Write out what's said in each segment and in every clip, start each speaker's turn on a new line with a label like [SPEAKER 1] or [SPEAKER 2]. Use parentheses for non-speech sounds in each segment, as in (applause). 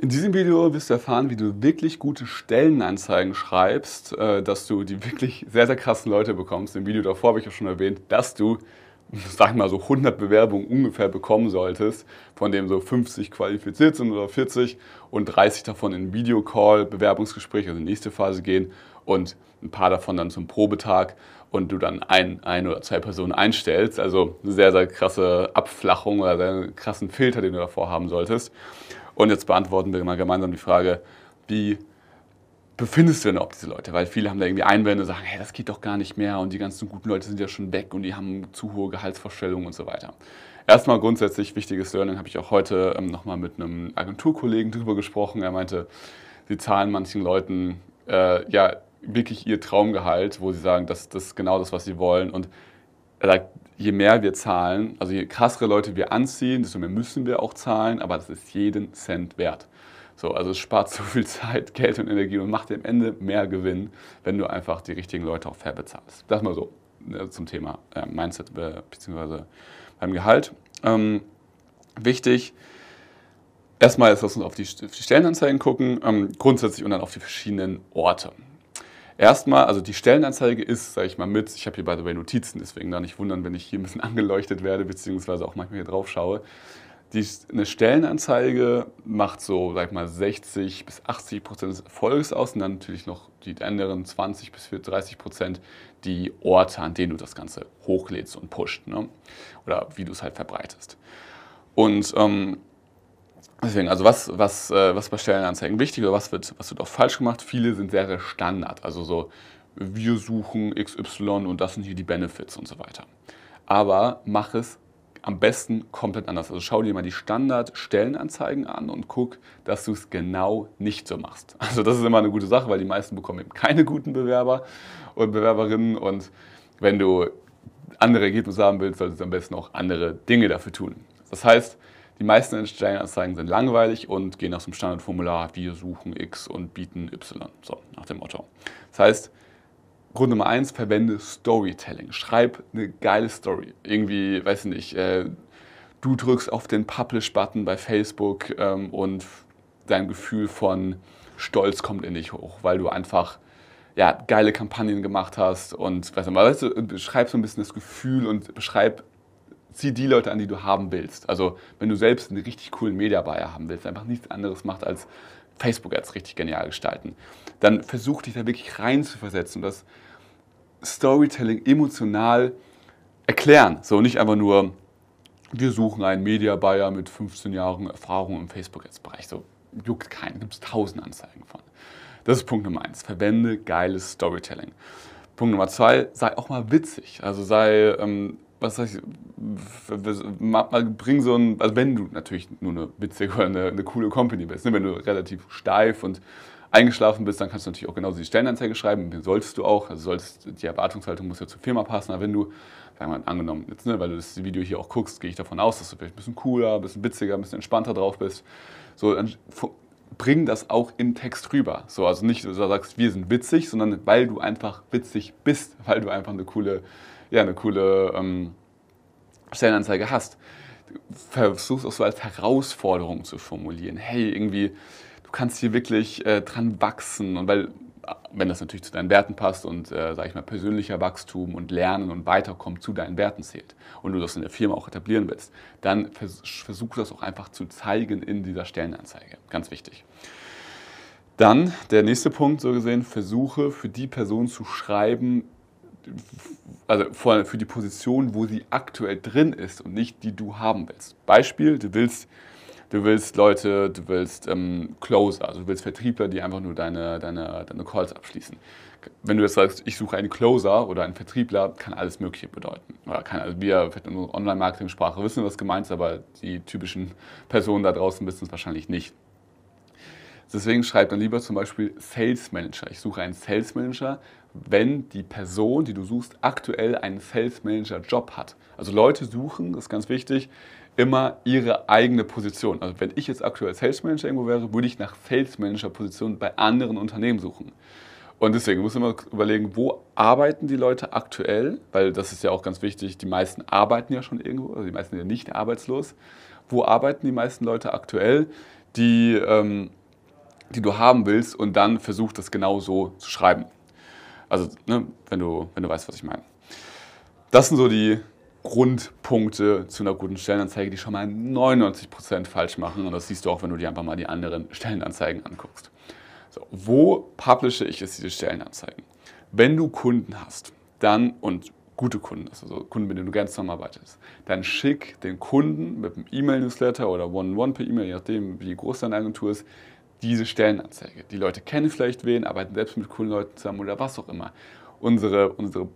[SPEAKER 1] In diesem Video wirst du erfahren, wie du wirklich gute Stellenanzeigen schreibst, äh, dass du die wirklich sehr, sehr krassen Leute bekommst. Im Video davor habe ich ja schon erwähnt, dass du, sag mal, so 100 Bewerbungen ungefähr bekommen solltest, von denen so 50 qualifiziert sind oder 40 und 30 davon in Videocall, Bewerbungsgespräch, also nächste Phase gehen und ein paar davon dann zum Probetag und du dann ein, ein oder zwei Personen einstellst. Also eine sehr, sehr krasse Abflachung oder sehr krassen Filter, den du davor haben solltest. Und jetzt beantworten wir mal gemeinsam die Frage, wie befindest du denn auch diese Leute? Weil viele haben da irgendwie Einwände und sagen, hey, das geht doch gar nicht mehr und die ganzen guten Leute sind ja schon weg und die haben zu hohe Gehaltsvorstellungen und so weiter. Erstmal grundsätzlich wichtiges Learning habe ich auch heute ähm, nochmal mit einem Agenturkollegen drüber gesprochen. Er meinte, sie zahlen manchen Leuten äh, ja wirklich ihr Traumgehalt, wo sie sagen, das, das ist genau das, was sie wollen. Und er sagt, je mehr wir zahlen, also je krassere Leute wir anziehen, desto mehr müssen wir auch zahlen, aber das ist jeden Cent wert. So, also es spart (laughs) so viel Zeit, Geld und Energie und macht am Ende mehr Gewinn, wenn du einfach die richtigen Leute auch fair bezahlst. Das mal so ne, zum Thema äh, Mindset äh, bzw. beim Gehalt. Ähm, wichtig, erstmal ist das uns auf die, auf die Stellenanzeigen gucken, ähm, grundsätzlich und dann auf die verschiedenen Orte. Erstmal, also die Stellenanzeige ist, sage ich mal, mit, ich habe hier by the way Notizen, deswegen da nicht wundern, wenn ich hier ein bisschen (laughs) angeleuchtet werde, beziehungsweise auch manchmal hier drauf schaue. Die, eine Stellenanzeige macht so, sag ich mal, 60 bis 80 Prozent des Erfolgs aus und dann natürlich noch die anderen 20 bis 30 Prozent die Orte, an denen du das Ganze hochlädst und pusht. Ne? Oder wie du es halt verbreitest. Und ähm, Deswegen, also was, was, äh, was bei Stellenanzeigen wichtig oder was wird, was wird auch falsch gemacht? Viele sind sehr, sehr Standard. Also so, wir suchen XY und das sind hier die Benefits und so weiter. Aber mach es am besten komplett anders. Also schau dir mal die Standard-Stellenanzeigen an und guck, dass du es genau nicht so machst. (laughs) Also das ist immer eine gute Sache, weil die meisten bekommen eben keine guten Bewerber und Bewerberinnen und wenn du andere Ergebnisse haben willst, solltest du am besten auch andere Dinge dafür tun. Das heißt, die meisten Stellenanzeigen sind langweilig und gehen aus dem Standardformular, wir suchen X und bieten Y, so nach dem Motto. Das heißt, Grund Nummer eins, verwende Storytelling. Schreib eine geile Story. Irgendwie, weiß ich nicht, äh, du drückst auf den Publish-Button bei Facebook ähm, und dein Gefühl von Stolz kommt in dich hoch, weil du einfach ja, geile Kampagnen gemacht hast und weißt du, weißt du, beschreib so ein bisschen das Gefühl und beschreib zieh die Leute an, die du haben willst. Also wenn du selbst einen richtig coolen Media Buyer haben willst, einfach nichts anderes macht als Facebook Ads richtig genial gestalten, dann versuch dich da wirklich rein zu versetzen und das Storytelling emotional erklären. So nicht einfach nur, wir suchen einen Media Buyer mit 15 Jahren Erfahrung im Facebook Ads Bereich. So juckt keinen, gibt es tausend Anzeigen von. Das ist Punkt Nummer eins. Verwende geiles Storytelling. Punkt Nummer zwei, sei auch mal witzig. Also sei ähm, was sag ich, bring so ein, also wenn du natürlich nur eine witzige oder eine, eine coole Company bist, ne? wenn du relativ steif und eingeschlafen bist, dann kannst du natürlich auch genauso die Stellenanzeige schreiben, den solltest du auch, also solltest, die Erwartungshaltung muss ja zur Firma passen, aber wenn du, sagen wir mal, angenommen jetzt, ne, weil du das Video hier auch guckst, gehe ich davon aus, dass du vielleicht ein bisschen cooler, ein bisschen witziger, ein bisschen entspannter drauf bist, so, dann bring das auch in Text rüber. So, also nicht, dass du sagst, wir sind witzig, sondern weil du einfach witzig bist, weil du einfach eine coole ja, eine coole ähm, Stellenanzeige hast, versuchst auch so als Herausforderung zu formulieren. Hey, irgendwie, du kannst hier wirklich äh, dran wachsen und weil wenn das natürlich zu deinen Werten passt und, äh, sage ich mal, persönlicher Wachstum und Lernen und Weiterkommen zu deinen Werten zählt und du das in der Firma auch etablieren willst, dann vers versuch das auch einfach zu zeigen in dieser Stellenanzeige. Ganz wichtig. Dann der nächste Punkt, so gesehen, versuche für die Person zu schreiben, also für die Position, wo sie aktuell drin ist und nicht die du haben willst. Beispiel, du willst, du willst Leute, du willst ähm, Closer, also du willst Vertriebler, die einfach nur deine, deine, deine Calls abschließen. Wenn du jetzt sagst, ich suche einen Closer oder einen Vertriebler, kann alles Mögliche bedeuten. Oder kann, also wir in unserer Online-Marketing-Sprache wissen, was gemeint ist, aber die typischen Personen da draußen wissen es wahrscheinlich nicht. Deswegen schreib dann lieber zum Beispiel Sales Manager. Ich suche einen Sales Manager, wenn die Person, die du suchst, aktuell einen Sales Manager Job hat. Also Leute suchen, das ist ganz wichtig, immer ihre eigene Position. Also wenn ich jetzt aktuell Sales Manager irgendwo wäre, würde ich nach Sales Manager Positionen bei anderen Unternehmen suchen. Und deswegen muss man überlegen, wo arbeiten die Leute aktuell, weil das ist ja auch ganz wichtig, die meisten arbeiten ja schon irgendwo, also die meisten sind ja nicht arbeitslos. Wo arbeiten die meisten Leute aktuell? die, ähm, die du haben willst und dann versuch das genau so zu schreiben. Also, ne, wenn, du, wenn du weißt, was ich meine. Das sind so die Grundpunkte zu einer guten Stellenanzeige, die schon mal 99% falsch machen. Und das siehst du auch, wenn du dir einfach mal die anderen Stellenanzeigen anguckst. So, wo publische ich jetzt diese Stellenanzeigen? Wenn du Kunden hast, dann und gute Kunden, also Kunden, mit denen du gerne zusammenarbeitest, dann schick den Kunden mit einem E-Mail-Newsletter oder One-on-One per E-Mail, je nachdem, wie groß deine Agentur ist, diese Stellenanzeige. Die Leute kennen vielleicht wen, arbeiten selbst mit coolen Leuten zusammen oder was auch immer. Unsere, unsere,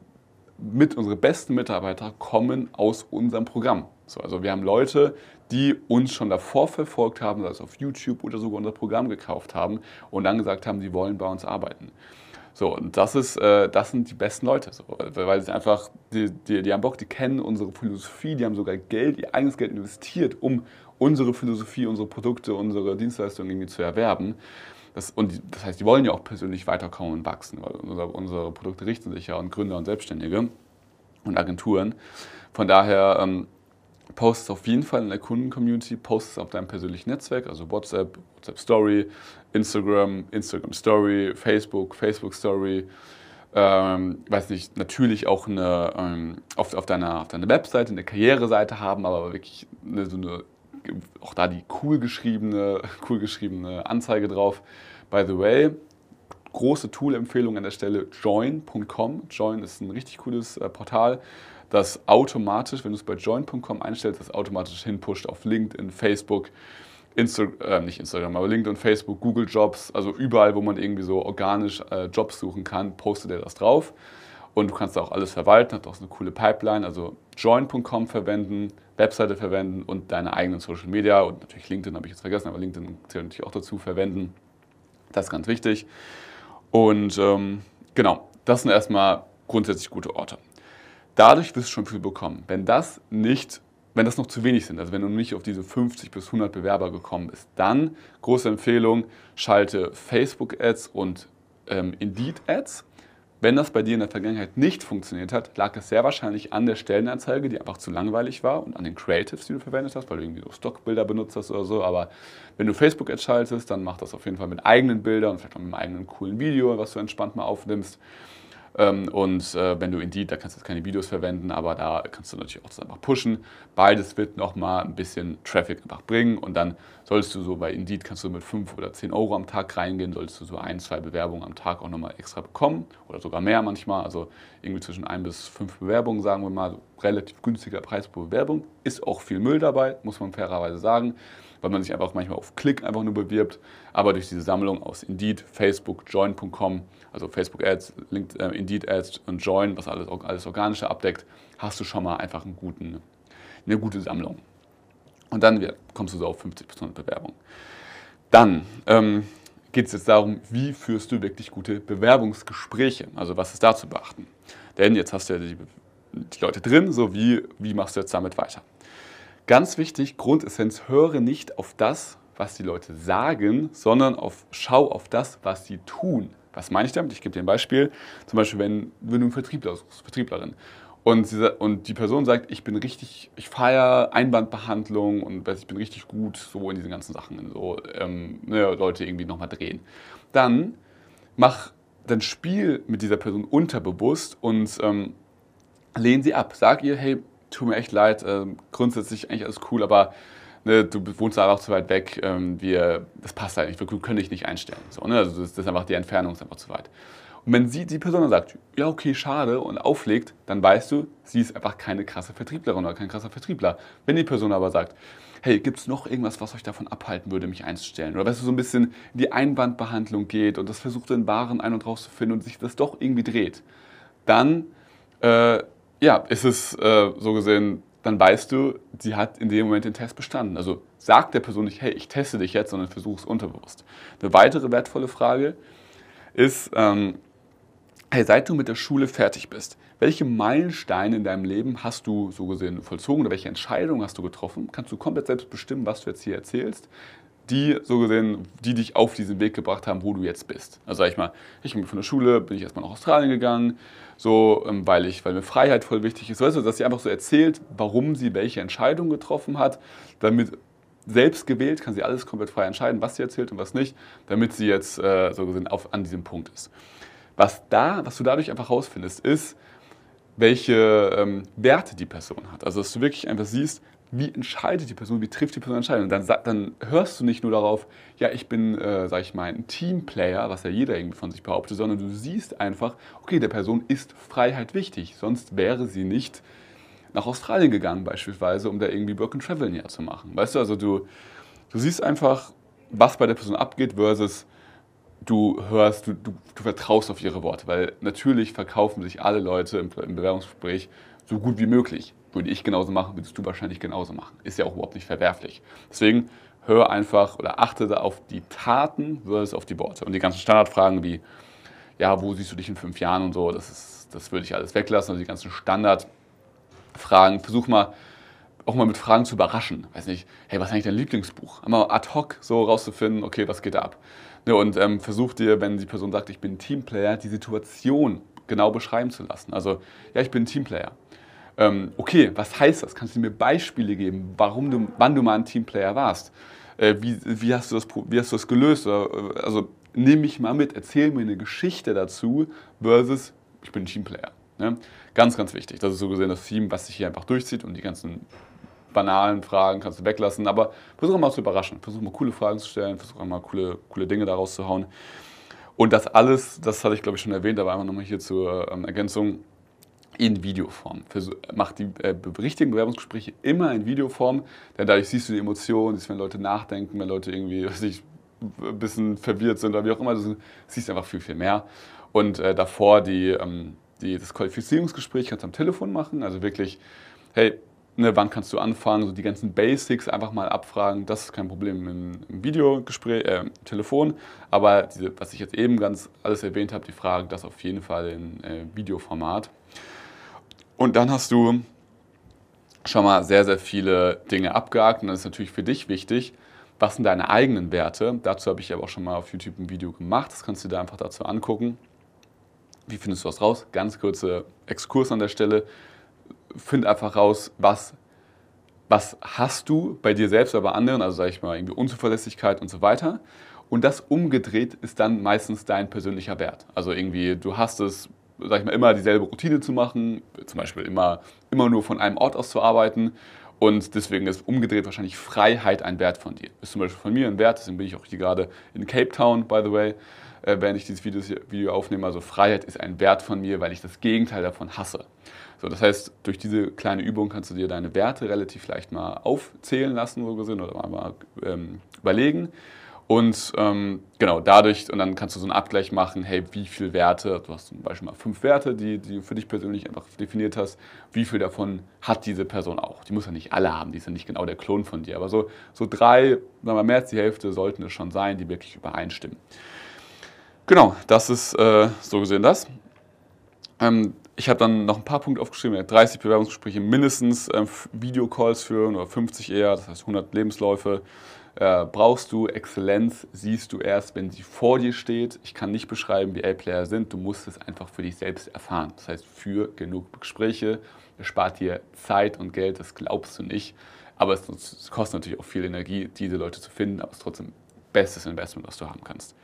[SPEAKER 1] mit, unsere besten Mitarbeiter kommen aus unserem Programm. So, also wir haben Leute, die uns schon davor verfolgt haben, sei es auf YouTube oder sogar unser Programm gekauft haben und dann gesagt haben, sie wollen bei uns arbeiten. So, und das, ist, äh, das sind die besten Leute, so, weil sie einfach, die, die, die haben Bock, die kennen unsere Philosophie, die haben sogar Geld, ihr eigenes Geld investiert, um unsere Philosophie, unsere Produkte, unsere Dienstleistungen irgendwie zu erwerben. Das, und die, das heißt, die wollen ja auch persönlich weiterkommen und wachsen, weil unsere, unsere Produkte richten sich ja an Gründer und Selbstständige und Agenturen. Von daher ähm, post es auf jeden Fall in der Kundencommunity, post es auf deinem persönlichen Netzwerk, also WhatsApp, WhatsApp Story, Instagram, Instagram Story, Facebook, Facebook Story. Ähm, weiß nicht, natürlich auch eine, ähm, auf, auf, deiner, auf deiner Webseite eine Karriereseite haben, aber wirklich eine, so eine, auch da die cool geschriebene, (laughs) cool geschriebene Anzeige drauf. By the way, große Tool-Empfehlung an der Stelle join.com. Join ist ein richtig cooles äh, Portal das automatisch, wenn du es bei join.com einstellst, das automatisch hinpusht auf LinkedIn, Facebook, Insta äh, nicht Instagram, aber LinkedIn, Facebook, Google Jobs, also überall, wo man irgendwie so organisch äh, Jobs suchen kann, postet er das drauf. Und du kannst auch alles verwalten, hat auch so eine coole Pipeline, also join.com verwenden, Webseite verwenden und deine eigenen Social Media und natürlich LinkedIn habe ich jetzt vergessen, aber LinkedIn zählt natürlich auch dazu verwenden. Das ist ganz wichtig. Und ähm, genau, das sind erstmal grundsätzlich gute Orte. Dadurch wirst du schon viel bekommen. Wenn das nicht, wenn das noch zu wenig sind, also wenn du nicht auf diese 50 bis 100 Bewerber gekommen bist, dann große Empfehlung, schalte Facebook-Ads und ähm, Indeed-Ads. Wenn das bei dir in der Vergangenheit nicht funktioniert hat, lag es sehr wahrscheinlich an der Stellenanzeige, die einfach zu langweilig war und an den Creatives, die du verwendet hast, weil du irgendwie so Stockbilder benutzt hast oder so. Aber wenn du Facebook-Ads schaltest, dann mach das auf jeden Fall mit eigenen Bildern und vielleicht auch mit einem eigenen coolen Video, was du entspannt mal aufnimmst. Ähm, und äh, wenn du Indeed, da kannst du jetzt keine Videos verwenden, aber da kannst du natürlich auch das einfach pushen. Beides wird nochmal ein bisschen Traffic einfach bringen und dann solltest du so bei Indeed kannst du mit 5 oder 10 Euro am Tag reingehen, solltest du so ein, zwei Bewerbungen am Tag auch nochmal extra bekommen oder sogar mehr manchmal. Also irgendwie zwischen ein bis fünf Bewerbungen, sagen wir mal, relativ günstiger Preis pro Bewerbung. Ist auch viel Müll dabei, muss man fairerweise sagen weil man sich einfach manchmal auf Klick einfach nur bewirbt. Aber durch diese Sammlung aus Indeed, Facebook, Join.com, also Facebook Ads, Linked, äh, Indeed Ads und Join, was alles, alles Organische abdeckt, hast du schon mal einfach einen guten, eine gute Sammlung. Und dann kommst du so auf 50 bis 100 Bewerbungen. Dann ähm, geht es jetzt darum, wie führst du wirklich gute Bewerbungsgespräche? Also was ist da zu beachten? Denn jetzt hast du ja die, die Leute drin, so wie, wie machst du jetzt damit weiter? Ganz wichtig, Grundessenz, höre nicht auf das, was die Leute sagen, sondern auf, schau auf das, was sie tun. Was meine ich damit? Ich gebe dir ein Beispiel. Zum Beispiel, wenn, wenn du einen Vertriebler suchst, Vertrieblerin, und, sie, und die Person sagt, ich bin richtig, ich feiere Einwandbehandlung und ich bin richtig gut so in diesen ganzen Sachen, so ähm, ne, Leute irgendwie nochmal drehen. Dann mach dein Spiel mit dieser Person unterbewusst und ähm, lehn sie ab. Sag ihr, hey, tut mir echt leid, äh, grundsätzlich eigentlich alles cool, aber ne, du wohnst einfach zu weit weg, ähm, wir, das passt halt nicht, wir können dich nicht einstellen. So, ne? Also das, ist einfach, die Entfernung ist einfach zu weit. Und wenn sie, die Person sagt, ja okay, schade und auflegt, dann weißt du, sie ist einfach keine krasse Vertrieblerin oder kein krasser Vertriebler. Wenn die Person aber sagt, hey, gibt es noch irgendwas, was euch davon abhalten würde, mich einzustellen? Oder weißt du, so ein bisschen in die Einwandbehandlung geht und das versucht, den Waren ein- und rauszufinden und sich das doch irgendwie dreht, dann äh, ja, ist es äh, so gesehen, dann weißt du, sie hat in dem Moment den Test bestanden. Also sag der Person nicht, hey, ich teste dich jetzt, sondern versuch es unterbewusst. Eine weitere wertvolle Frage ist, ähm, hey, seit du mit der Schule fertig bist, welche Meilensteine in deinem Leben hast du so gesehen vollzogen oder welche Entscheidungen hast du getroffen? Kannst du komplett selbst bestimmen, was du jetzt hier erzählst? Die so gesehen, die dich auf diesen Weg gebracht haben, wo du jetzt bist. Also sag ich mal, ich bin von der Schule, bin ich erstmal nach Australien gegangen, so, ähm, weil ich, weil mir Freiheit voll wichtig ist. Weißt du, dass sie einfach so erzählt, warum sie welche Entscheidung getroffen hat, damit selbst gewählt, kann sie alles komplett frei entscheiden, was sie erzählt und was nicht, damit sie jetzt äh, so gesehen auf, an diesem Punkt ist. Was, da, was du dadurch einfach rausfindest, ist, welche ähm, Werte die Person hat. Also dass du wirklich einfach siehst, wie entscheidet die Person, wie trifft die Person Entscheidungen. Dann, dann hörst du nicht nur darauf, ja, ich bin, äh, sag ich mal, ein Teamplayer, was ja jeder irgendwie von sich behauptet, sondern du siehst einfach, okay, der Person ist Freiheit wichtig, sonst wäre sie nicht nach Australien gegangen beispielsweise, um da irgendwie Work and Travel näher zu machen. Weißt du, also du, du siehst einfach, was bei der Person abgeht versus du hörst, du, du, du vertraust auf ihre Worte, weil natürlich verkaufen sich alle Leute im, im Bewerbungsgespräch so gut wie möglich. Würde ich genauso machen, würdest du wahrscheinlich genauso machen. Ist ja auch überhaupt nicht verwerflich. Deswegen hör einfach oder achte auf die Taten versus auf die Worte. Und die ganzen Standardfragen wie, ja, wo siehst du dich in fünf Jahren und so, das, ist, das würde ich alles weglassen. Also die ganzen Standardfragen, versuch mal auch mal mit Fragen zu überraschen. Weiß nicht, hey, was ist eigentlich dein Lieblingsbuch? Einmal ad hoc so rauszufinden, okay, was geht da ab? Ja, und ähm, versuch dir, wenn die Person sagt, ich bin Teamplayer, die Situation genau beschreiben zu lassen. Also, ja, ich bin Teamplayer. Ähm, okay, was heißt das? Kannst du mir Beispiele geben, warum du, wann du mal ein Teamplayer warst? Äh, wie, wie, hast du das, wie hast du das gelöst? Oder, äh, also, nimm mich mal mit, erzähl mir eine Geschichte dazu versus, ich bin Teamplayer. Ne? Ganz, ganz wichtig. Das ist so gesehen das Team, was sich hier einfach durchzieht und die ganzen banalen Fragen kannst du weglassen, aber versuch mal zu überraschen. Versuch mal coole Fragen zu stellen, versuch mal coole, coole Dinge daraus zu hauen. Und das alles, das hatte ich glaube ich schon erwähnt, aber einfach nochmal hier zur ähm, Ergänzung, in Videoform. Mach die äh, richtigen Bewerbungsgespräche immer in Videoform, denn dadurch siehst du die Emotionen, siehst, wenn Leute nachdenken, wenn Leute irgendwie weiß ich, ein bisschen verwirrt sind oder wie auch immer, du siehst einfach viel, viel mehr. Und äh, davor die, ähm, die, das Qualifizierungsgespräch kannst du am Telefon machen, also wirklich, hey, ne, wann kannst du anfangen, so die ganzen Basics einfach mal abfragen, das ist kein Problem im, im Videogespräch, äh, Telefon, aber diese, was ich jetzt eben ganz alles erwähnt habe, die Fragen, das auf jeden Fall in äh, Videoformat. Und dann hast du schon mal sehr, sehr viele Dinge abgehakt und das ist natürlich für dich wichtig, was sind deine eigenen Werte? Dazu habe ich aber auch schon mal auf YouTube ein Video gemacht, das kannst du dir einfach dazu angucken. Wie findest du das raus? Ganz kurze Exkurs an der Stelle find einfach raus, was, was hast du bei dir selbst oder bei anderen, also sage ich mal, irgendwie Unzuverlässigkeit und so weiter. Und das umgedreht ist dann meistens dein persönlicher Wert. Also irgendwie, du hast es, sag ich mal, immer dieselbe Routine zu machen, zum Beispiel immer, immer nur von einem Ort aus zu arbeiten. Und deswegen ist umgedreht wahrscheinlich Freiheit ein Wert von dir. Ist zum Beispiel von mir ein Wert, deswegen bin ich auch hier gerade in Cape Town, by the way, äh, während ich dieses Video, Video aufnehme. Also Freiheit ist ein Wert von mir, weil ich das Gegenteil davon hasse. So, das heißt, durch diese kleine Übung kannst du dir deine Werte relativ leicht mal aufzählen lassen, so gesehen, oder mal ähm, überlegen. Und ähm, genau, dadurch, und dann kannst du so einen Abgleich machen, hey, wie viele Werte, du hast zum Beispiel mal fünf Werte, die, die du für dich persönlich einfach definiert hast, wie viel davon hat diese Person auch? Die muss ja nicht alle haben, die ist ja nicht genau der Klon von dir, aber so, so drei, sagen wir mal mehr als die Hälfte sollten es schon sein, die wirklich übereinstimmen. Genau, das ist äh, so gesehen das. Ähm, ich habe dann noch ein paar Punkte aufgeschrieben, 30 Bewerbungsgespräche mindestens, äh, Videocalls führen oder 50 eher, das heißt 100 Lebensläufe. Äh, brauchst du Exzellenz, siehst du erst, wenn sie vor dir steht. Ich kann nicht beschreiben, wie A-Player sind, du musst es einfach für dich selbst erfahren. Das heißt, für genug Gespräche, es spart dir Zeit und Geld, das glaubst du nicht. Aber es, es kostet natürlich auch viel Energie, diese Leute zu finden, aber es ist trotzdem bestes Investment, was du haben kannst.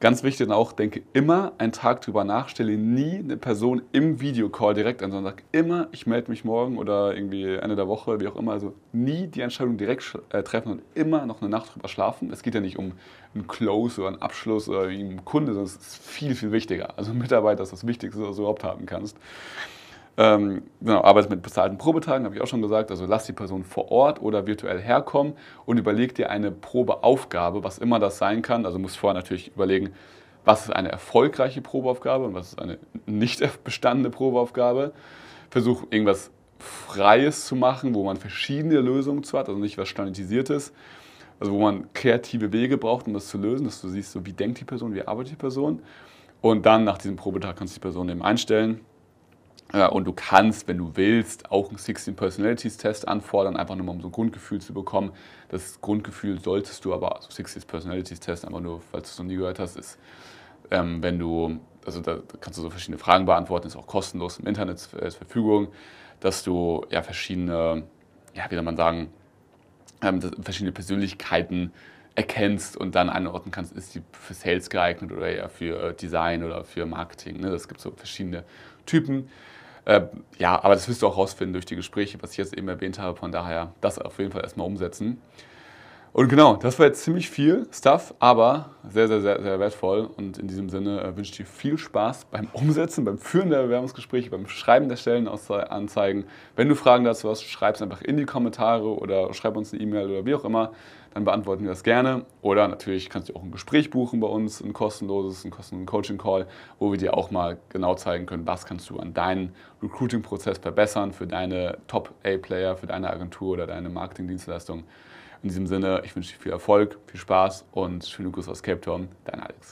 [SPEAKER 1] Ganz wichtig dann auch, denke immer einen Tag drüber nach, stelle nie eine Person im Videocall direkt an, sondern sag immer, ich melde mich morgen oder irgendwie Ende der Woche, wie auch immer. Also nie die Entscheidung direkt äh, treffen und immer noch eine Nacht drüber schlafen. Es geht ja nicht um einen Close oder einen Abschluss oder einen Kunde, sondern es ist viel, viel wichtiger. Also Mitarbeiter ist das Wichtigste, was du überhaupt haben kannst. Ähm, genau, arbeitet mit bezahlten Probetagen, habe ich auch schon gesagt. Also lass die Person vor Ort oder virtuell herkommen und überleg dir eine Probeaufgabe, was immer das sein kann. Also musst vorher natürlich überlegen, was ist eine erfolgreiche Probeaufgabe und was ist eine nicht (laughs) bestandene Probeaufgabe. Versuch irgendwas Freies zu machen, wo man verschiedene Lösungen zu hat, also nicht was Standardisiertes. Also wo man kreative Wege braucht, um das zu lösen, dass du siehst, so wie denkt die Person, wie arbeitet die Person. Und dann nach diesem Probetag kannst du die Person eben einstellen und du kannst, wenn du willst, auch einen 16 Personalities Test anfordern, einfach nur mal um so ein Grundgefühl zu bekommen. Das Grundgefühl solltest du aber, also 16 Personalities Test, einfach nur, falls du es noch nie gehört hast, ist, ähm, wenn du, also da kannst du so verschiedene Fragen beantworten, ist auch kostenlos im Internet zur Verfügung, dass du ja verschiedene, ja, wie soll man sagen, ähm, verschiedene Persönlichkeiten erkennst und dann einordnen kannst, ist die für Sales geeignet oder eher für äh, Design oder für Marketing. Ne? Das gibt so verschiedene Typen. Äh, ja, aber das wirst du auch rausfinden durch die Gespräche, was ich jetzt eben erwähnt habe. Von daher das auf jeden Fall erstmal umsetzen. Und genau, das war jetzt ziemlich viel Stuff, aber sehr, sehr, sehr, sehr wertvoll. Und in diesem Sinne äh, wünsche ich dir viel Spaß beim Umsetzen, beim Führen der Bewerbungsgespräche, beim Schreiben der Stellenanzeigen. Wenn du Fragen dazu hast, schreib es einfach in die Kommentare oder schreib uns eine E-Mail oder wie auch immer. Dann beantworten wir das gerne. Oder natürlich kannst du auch ein Gespräch buchen bei uns, ein kostenloses, einen kostenlosen Coaching-Call, wo wir dir auch mal genau zeigen können, was kannst du an deinem Recruiting-Prozess verbessern für deine Top-A-Player, für deine Agentur oder deine Marketing-Dienstleistung. In diesem Sinne, ich wünsche dir viel Erfolg, viel Spaß und schöne Grüße aus Cape Town, dein Alex.